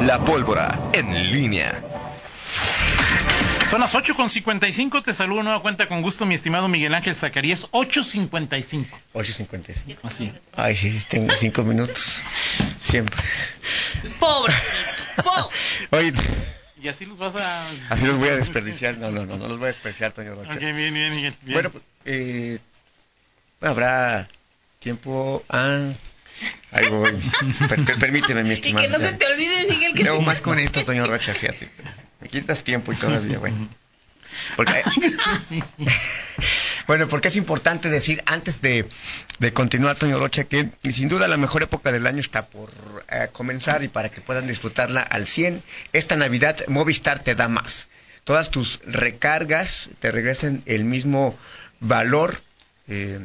La pólvora en línea. Son las 8.55, te saludo nueva cuenta con gusto, mi estimado Miguel Ángel Zacarías, 8.55. 8.55. Así. Ay, sí, tengo cinco minutos. Siempre. Pobre, pobre. Oye, Y así los vas a... así los voy a desperdiciar. No, no, no, no los voy a desperdiciar, Toño Rocha. Ok, bien, bien, Miguel. bien. Bueno, pues, eh, habrá tiempo a... Ahí voy. Per- per- permíteme, mi Y estimado. que no se te olvide, Miguel, que Luego más con esto, Toño Rocha, fíjate. Me quitas tiempo y todavía, bueno. Porque, bueno, porque es importante decir antes de, de continuar, Toño Rocha, que sin duda la mejor época del año está por eh, comenzar y para que puedan disfrutarla al 100, esta Navidad Movistar te da más. Todas tus recargas te regresan el mismo valor. eh,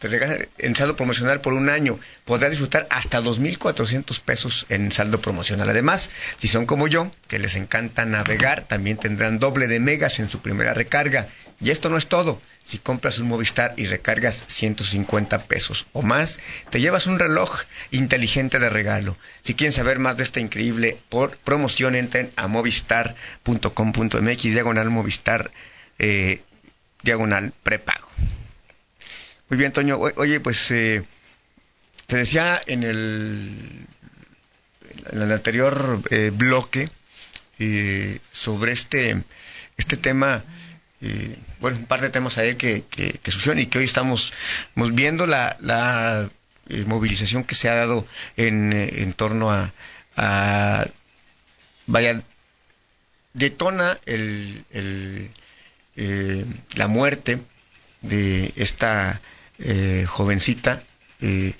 te regresan en saldo promocional por un año. Podrás disfrutar hasta 2.400 pesos en saldo promocional. Además, si son como yo, que les encanta navegar, también tendrán doble de megas en su primera recarga. Y esto no es todo. Si compras un Movistar y recargas 150 pesos o más, te llevas un reloj inteligente de regalo. Si quieren saber más de esta increíble por promoción, entren a movistar.com.mx, diagonal Movistar, eh, diagonal prepago. Muy bien, Toño. Oye, pues eh, te decía en el, en el anterior eh, bloque eh, sobre este, este tema, eh, bueno, un par de temas ayer que, que, que surgieron y que hoy estamos, estamos viendo la, la movilización que se ha dado en, en torno a, a vaya, detona el, el, la muerte de esta eh, jovencita eh,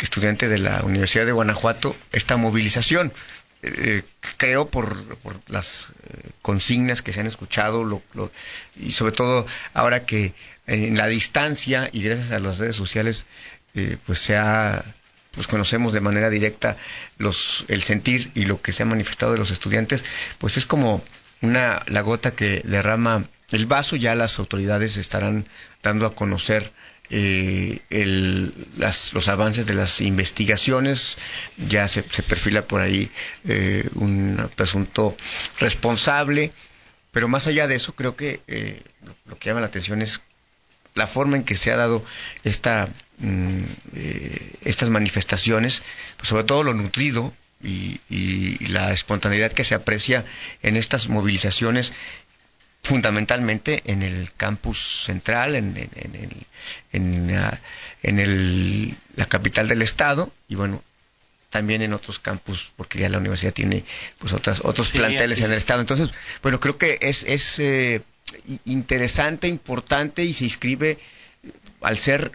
estudiante de la Universidad de Guanajuato esta movilización eh, creo por, por las eh, consignas que se han escuchado lo- y sobre todo ahora que en la distancia y gracias a las redes sociales eh, pues se ha pues conocemos de manera directa los el sentir y lo que se ha manifestado de los estudiantes pues es como una la gota que derrama el vaso ya las autoridades estarán dando a conocer eh, el- las- los avances de las investigaciones. Ya se, se perfila por ahí eh, un presunto responsable. Pero más allá de eso creo que eh, lo, que llama la atención es la forma en que se ha dado esta, mm, eh, estas manifestaciones, pues sobre todo lo nutrido y, y- la espontaneidad que se aprecia en estas movilizaciones, fundamentalmente en el campus central, en, en- en el- en, ah, en el- la capital del estado, y bueno, también en otros campus, porque ya la universidad tiene pues otras, otros Sí, planteles en el es. estado. Entonces, bueno, creo que es, es eh, interesante, importante y se inscribe al ser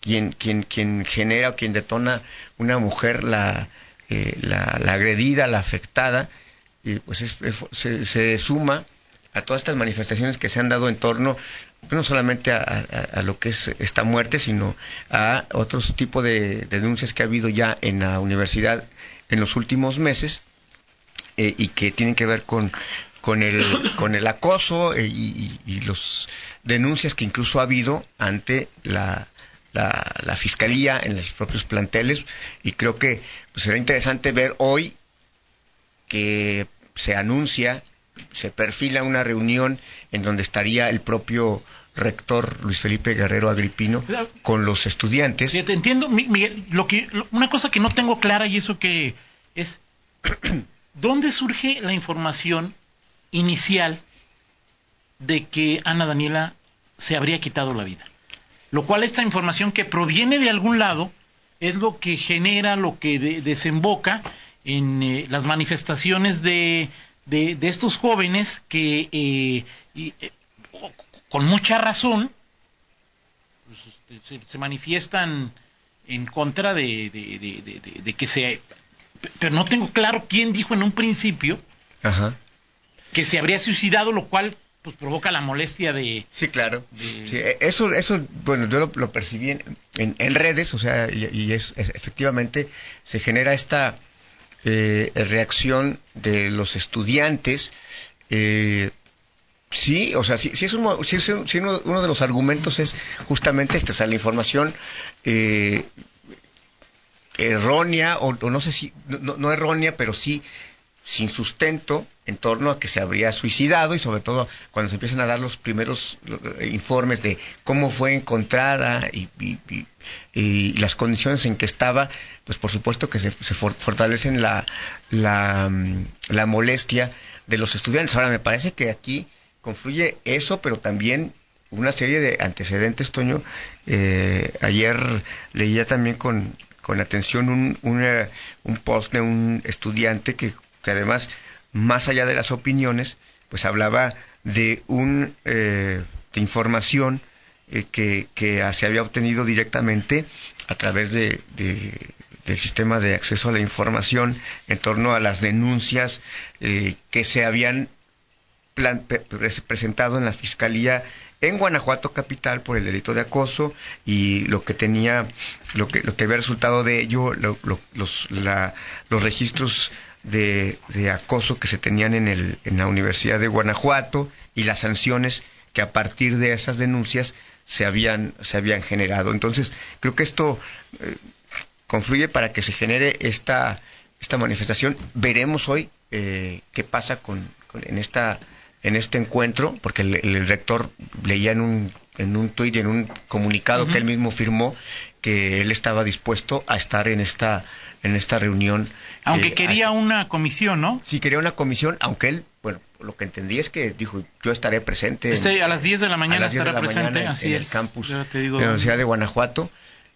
quien, quien, quien genera o quien detona una mujer, la, eh, la, la agredida, la afectada, y pues es- se, se suma a todas estas manifestaciones que se han dado en torno pues, no solamente a, lo que es esta muerte, sino a otros tipos de, de denuncias que ha habido ya en la universidad en los últimos meses eh, y que tienen que ver con con el con el acoso eh, y, y los denuncias que incluso ha habido ante la, la, la fiscalía en los propios planteles y creo que pues, será interesante ver hoy que se anuncia se perfila una reunión en donde estaría el propio rector Luis Felipe Guerrero Agripino con los estudiantes te entiendo, Mi- Miguel. Lo que, lo- una cosa que no tengo clara y eso que es, ¿dónde surge la información inicial de que Ana Daniela se habría quitado la vida? Lo cual esta información que proviene de algún lado es lo que genera, lo que de- desemboca en eh, las manifestaciones de, de- de estos jóvenes que eh, y, eh, con mucha razón pues, este, se, se manifiestan en contra de, de- que se... Pero no tengo claro quién dijo en un principio Ajá. que se habría suicidado, lo cual pues provoca la molestia de... Sí, claro. de- Sí, eh, eso, eso, bueno, yo lo, lo percibí en, en- en redes, o sea, y, y es, es- efectivamente se genera esta eh, reacción de los estudiantes. eh, sí, o sea, si, si es, un si es un- si uno, uno de los argumentos es justamente este, o sea, la información eh, errónea, o, no sé si, no, no errónea, pero sí sin sustento en torno a que se habría suicidado y sobre todo cuando se empiezan a dar los primeros eh, informes de cómo fue encontrada y, las condiciones en que estaba, pues por supuesto que se, fortalecen la, mm, la, molestia de los estudiantes. Ahora, me parece que aquí confluye eso, pero también una serie de antecedentes, Toño. Eh, ayer leía también con, con atención un, un post de un estudiante que que además, más allá de las opiniones, pues hablaba de un eh, de información eh, que, se había obtenido directamente a través de, del sistema de acceso a la información en torno a las denuncias eh, que se habían presentado en la fiscalía en Guanajuato capital por el delito de acoso y lo que tenía lo que lo que había resultado de ello los los registros de, acoso que se tenían en, el, en la Universidad de Guanajuato y las sanciones que a partir de esas denuncias se habían, se habían generado. Entonces, creo que esto eh, confluye para que se genere esta, esta manifestación. Veremos hoy eh, qué pasa con, en, esta, en este encuentro, porque el, rector leía en un, en un tuit y en un comunicado que él mismo firmó que él estaba dispuesto a estar en esta en esta reunión. Aunque eh, quería una comisión, ¿no? Sí, quería una comisión, aunque él, bueno, lo que entendí es que dijo, yo estaré presente. Este, a las 10 de la mañana estará presente, así en, es. el campus de la Universidad de Guanajuato.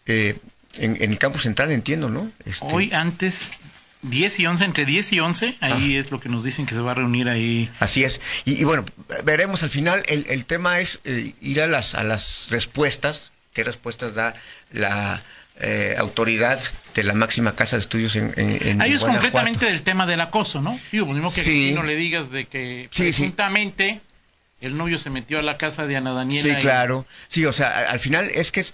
Eh, en, el campus central, entiendo, ¿no? Este... Hoy antes 10 y 11, entre 10 y 11, ahí ah. es lo que nos dicen que se va a reunir ahí. Así es. Y, bueno, veremos al final. El, el tema es eh, ir a las, a las respuestas, qué respuestas da la eh, autoridad de la máxima casa de estudios en, en, Ahí es concretamente del tema del acoso, ¿no? Digo, pues, mismo que no le digas de que presuntamente el novio se metió a la casa de Ana Daniela. Sí, claro. Sí, o sea, al final es que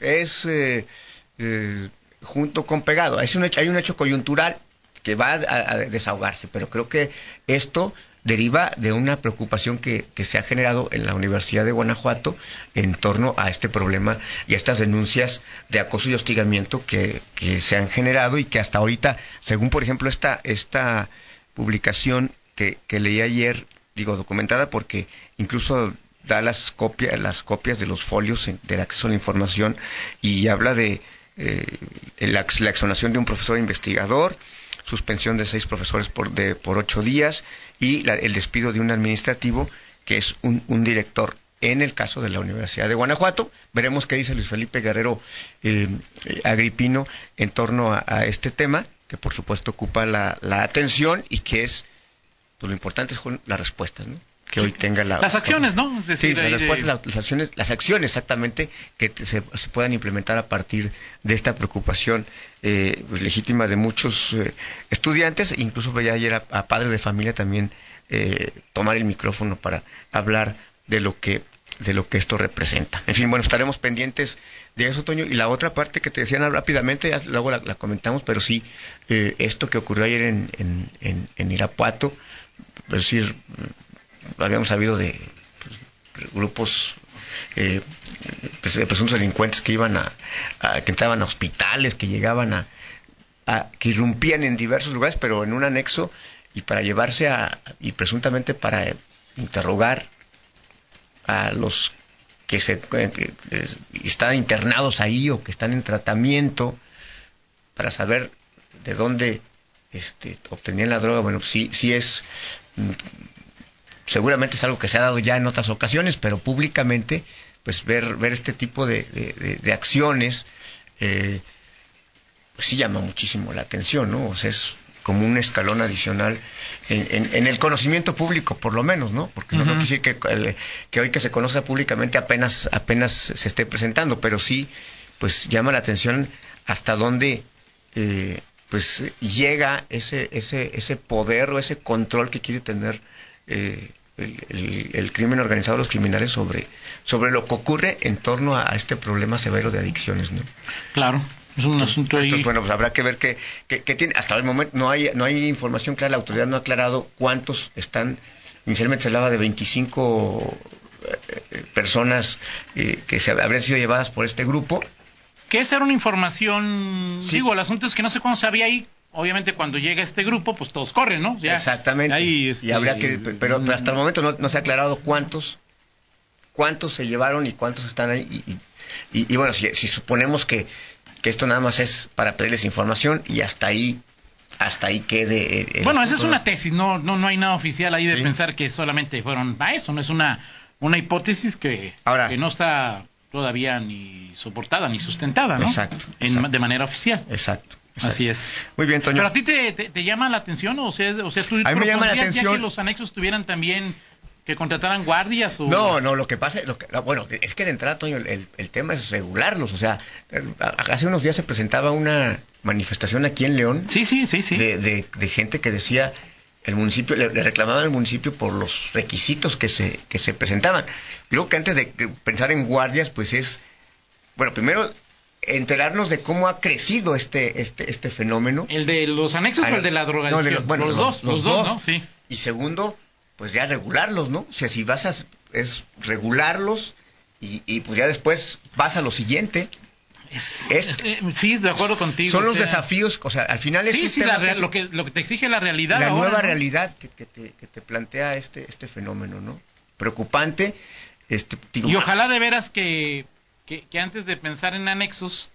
es, eh, junto con pegado. hay un hecho coyuntural que va a, desahogarse, pero creo que esto deriva de una preocupación que, se ha generado en la Universidad de Guanajuato en torno a este problema y a estas denuncias de acoso y hostigamiento que, se han generado y que hasta ahorita, según por ejemplo esta, esta publicación que, leí ayer, digo documentada porque incluso da las copias, las copias de los folios del acceso a la información y habla de eh, la, la exonación de un profesor investigador, suspensión de seis profesores por, de, por ocho días y el despido de un administrativo que es un, director en el caso de la Universidad de Guanajuato. Veremos qué dice Luis Felipe Guerrero eh, Agripino en torno a, este tema, que por supuesto ocupa la, atención y que es, pues lo importante es la respuesta, ¿no? Que hoy tenga la... Las acciones, ¿no? sí, las, acciones, las acciones exactamente que se, puedan implementar a partir de esta preocupación eh, pues, legítima de muchos eh, estudiantes, incluso veía ayer a, padres de familia también eh, tomar el micrófono para hablar de lo que de lo que esto representa. En fin, bueno, estaremos pendientes de eso, Toño. Y la otra parte que te decían rápidamente, luego la, comentamos, pero sí, esto que ocurrió ayer en, en, en, Irapuato, es decir, habíamos sabido de pues, grupos eh, pues, de presuntos delincuentes que iban a, que entraban a hospitales, que llegaban a, que irrumpían en diversos lugares, pero en un anexo y para llevarse a y presuntamente para interrogar a los que se eh, están internados ahí o que están en tratamiento para saber de dónde este, obtenían la droga. Bueno, sí, sí es seguramente es algo que se ha dado ya en otras ocasiones, pero públicamente, pues ver, ver este tipo de, de, acciones, eh, pues sí llama muchísimo la atención, ¿no? O sea, es como un escalón adicional en, en, el conocimiento público, por lo menos, ¿no? Porque no, quiere decir que, que, hoy que se conozca públicamente apenas, apenas se esté presentando, pero sí, pues llama la atención hasta dónde eh, pues llega ese, ese, ese poder o ese control que quiere tener eh, el, crimen organizado, los criminales sobre, sobre lo que ocurre en torno a, este problema severo de adicciones, ¿no? Claro. Es un asunto ahí. Entonces, bueno, pues habrá que ver que, tiene. Hasta el momento no hay, no hay información clara. La autoridad no ha aclarado cuántos están. Inicialmente se hablaba de 25 eh, personas eh, que se habrían sido llevadas por este grupo. que esa era una información, Sí. digo, el asunto es que no sé cuándo se había ahí, obviamente cuando llega este grupo, pues todos corren, ¿no? Ya, Exactamente. ahí, Y este, habría que, pero, pero hasta el momento no, no se ha aclarado cuántos, cuántos se llevaron y cuántos están ahí. Y, y- y bueno, si, si suponemos que, que esto nada más es para pedirles información y hasta ahí, hasta ahí quede. el- Bueno, esa es una tesis, no, no, no hay nada oficial ahí de Sí. pensar que solamente fueron a eso, no es una, una hipótesis que, Ahora- que no está todavía ni soportada ni sustentada, ¿no? Exacto, En- exacto. de manera oficial. Exacto. Así es. Muy bien, Toño. Pero a ti te, te, te llama la atención, o sea, o sea tú A mí me llama la atención- que los anexos tuvieran también que contrataran guardias o No, no, lo que pasa, lo que, no, bueno, es que de entrada, Toño, el, el tema es regularlos. O sea, eh, hace unos días se presentaba una manifestación aquí en León Sí, sí, sí, sí. de, de- de gente que decía el municipio le, le reclamaban al municipio por los requisitos que se que se presentaban. Creo que antes de pensar en guardias, pues es bueno, primero enterarnos de cómo ha crecido este este este fenómeno. ¿El de los anexos o el de la No, drogadicción? de lo- bueno, los, dos, los, dos, ¿no? Sí. Y segundo, pues ya regularlos, ¿no? O sea, si vas a es regularlos y, y pues ya después vas a lo siguiente. Es- Es- es- eh, sí, de acuerdo contigo. Son los sea, desafíos, o sea, al final es Sí, sí, la real- lo, que, lo que te exige la realidad. la ahora, nueva ¿no? realidad que, que te, que te plantea este este fenómeno, ¿no? Preocupante. Este, digo, Y ojalá de veras que, que, que antes de pensar en anexos,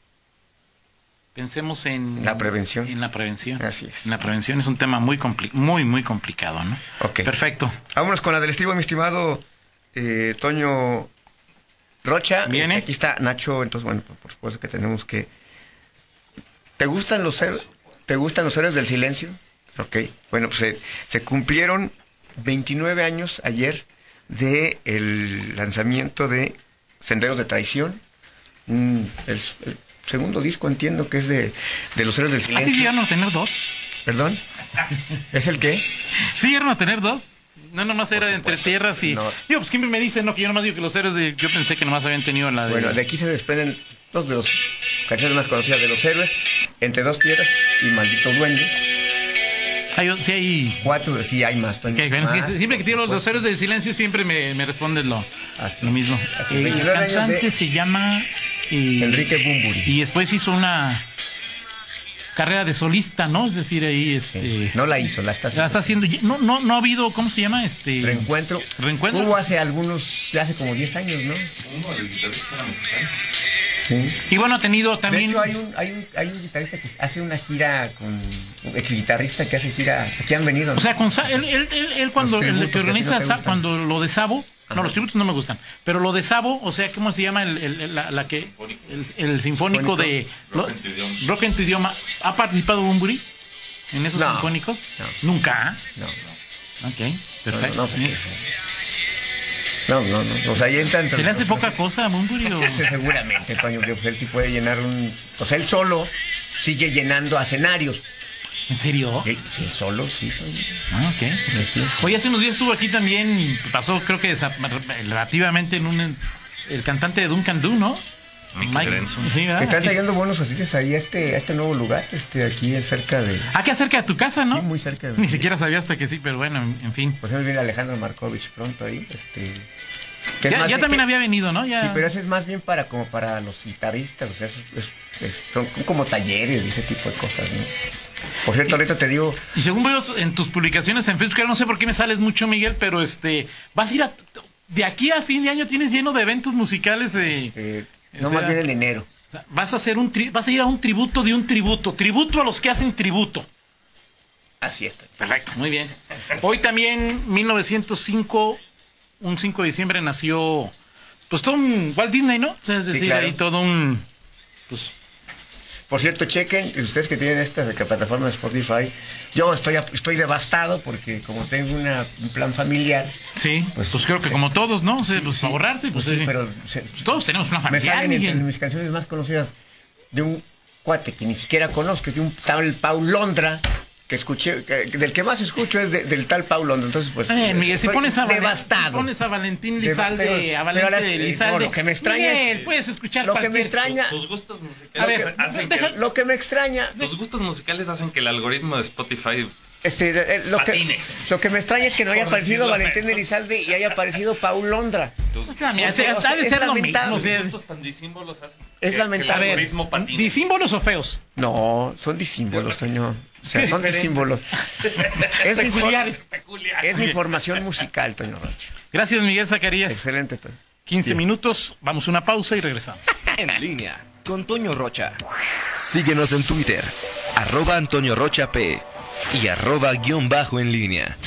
pensemos en La prevención. En la prevención. Así es. En la prevención es un tema muy compli- muy muy complicado, ¿no? Ok. Perfecto. Vámonos con la del estilo, mi estimado eh, Toño Rocha. Viene. Aquí está Nacho, entonces, bueno, por supuesto que tenemos que... ¿Te gustan los héroes, ¿te gustan los héroes del silencio? Ok, bueno, pues se, se cumplieron 29 años ayer de el lanzamiento de Senderos de Traición. un- el, el segundo disco, entiendo que es de, de los héroes del ¿Así silencio. llegaron a tener dos? ¿Perdón? ¿Es el qué? ¿Sí llegaron a tener dos? No, nomás era de entre tierras y... No. Digo, pues siempre me dicen, no, que yo nomás digo que los héroes de... Yo pensé que nomás habían tenido la de... Bueno, de aquí se desprenden dos de los canciones más conocidas de los héroes, Entre dos piedras y Maldito Duende. Hay, sí hay... Cuatro, sí hay más. Toño, Ok, bueno, es que más, siempre que tiro los supuesto. héroes del silencio siempre me, me respondes lo, Así lo mismo. así, Eh, el 29 años cantante de se llama... eh, Enrique Bumburi. Y después hizo una carrera de solista, ¿no? Es decir, ahí este... No la hizo, la está la está haciendo. haciendo... No, no, no ha habido, ¿cómo se llama? Este... Reencuentro. Reencuentro. Hubo hace algunos, hace como 10 años, ¿no? Sí. Y bueno, ha tenido De también... hecho, hay un, hay, un, hay un guitarrista que hace una gira con. Un ex guitarrista que hace gira. Aquí han venido. ¿no? O sea, con Sa- él, él, él, él cuando el que organiza Sa- cuando lo de Sabo, Ajá. no los tributos no me gustan, pero lo de Sabo, o sea, ¿cómo se llama el, el- el- la, la que el, el sinfónico de lo- Rock en tu idioma? ¿Ha participado Bumburi en esos No, sinfónicos? no. Nunca. No, ¿ah? Ok, no, perfecto. no, no, pues que es- no, no, no. O sea, ahí entran. ¿Se le hace poca cosa a Bumburi o Sí, seguramente, Toño, pues él sí puede llenar un... O sea, él solo sigue llenando escenarios. En serio? Sí, sí, solo, sí. Ah, ok. Es. Oye, hace unos días estuvo aquí también, pasó creo que relativamente en un el cantante de Duncan Du, ¿no? Mickey Grenson. Sí, ¿verdad? Están trayendo buenos asiles ahí a este, a este nuevo lugar, este aquí cerca de... Aquí acerca de tu casa, ¿no? Sí, muy cerca de... Ni siquiera sabía hasta que sí, pero bueno, en, en fin. Pues viene Alejandro Markovich pronto ahí, este... que Ya, también que- había venido, ¿no? Ya... Sí, pero ese es más bien para como para los guitarristas, o sea, es- es- es- son como talleres y ese tipo de cosas, ¿no? Por cierto, ahorita te digo, Y según veo en tus publicaciones en Facebook, no sé por qué me sales mucho, Miguel, pero este, vas a ir a... De aquí a fin de año tienes lleno de eventos musicales. eh, este, o no sea, más bien en enero. o sea, vas a hacer un tri- vas a ir a un tributo de un tributo, tributo a los que hacen tributo. Así está. Perfecto, muy bien. Hoy también, 1905, un 5 de diciembre nació, pues todo un Walt Disney, ¿no? O sea, es Sí, decir, claro. ahí todo un, pues, Por cierto, chequen, ustedes que tienen esta de plataforma de Spotify, yo estoy estoy devastado porque como tengo una, un plan familiar, sí, pues, Pues, creo que sí. como todos, ¿no? O sea, pues sí, ahorrarse, pues, sí, pero se- todos tenemos una me familia. salen entre mis canciones más conocidas de un cuate que ni siquiera conozco, de un tal Paul Londra, que escuché, que- del que más escucho es de- del tal Paulo, entonces pues Eh, Miguel, si estoy pones a, devastado. si pones a Valentín Deva- Lizalde, pero- a de eh, Lizalde. no, lo que me extraña Miguel, puedes escuchar lo que me extraña, Tus gustos musicales A ver, hacen deja- que lo que me extraña, tus gustos musicales hacen que el algoritmo de Spotify este, eh, lo que lo que me extraña es que no haya Por aparecido decirlo Valentín. Elizalde y haya aparecido Paul Londra. es lamentable. Es lamentable. ¿disímbolos o feos? No, son disímbolos, Toño. O sea, son disímbolos. Es mi, es mi formación musical, Toño Rocha. Gracias, Miguel Zacarías. Excelente, Toño. 15 Bien. minutos, vamos a una pausa y regresamos. En línea con Toño Rocha. Síguenos en Twitter, arroba Antonio Rocha P y arroba guion bajo en línea.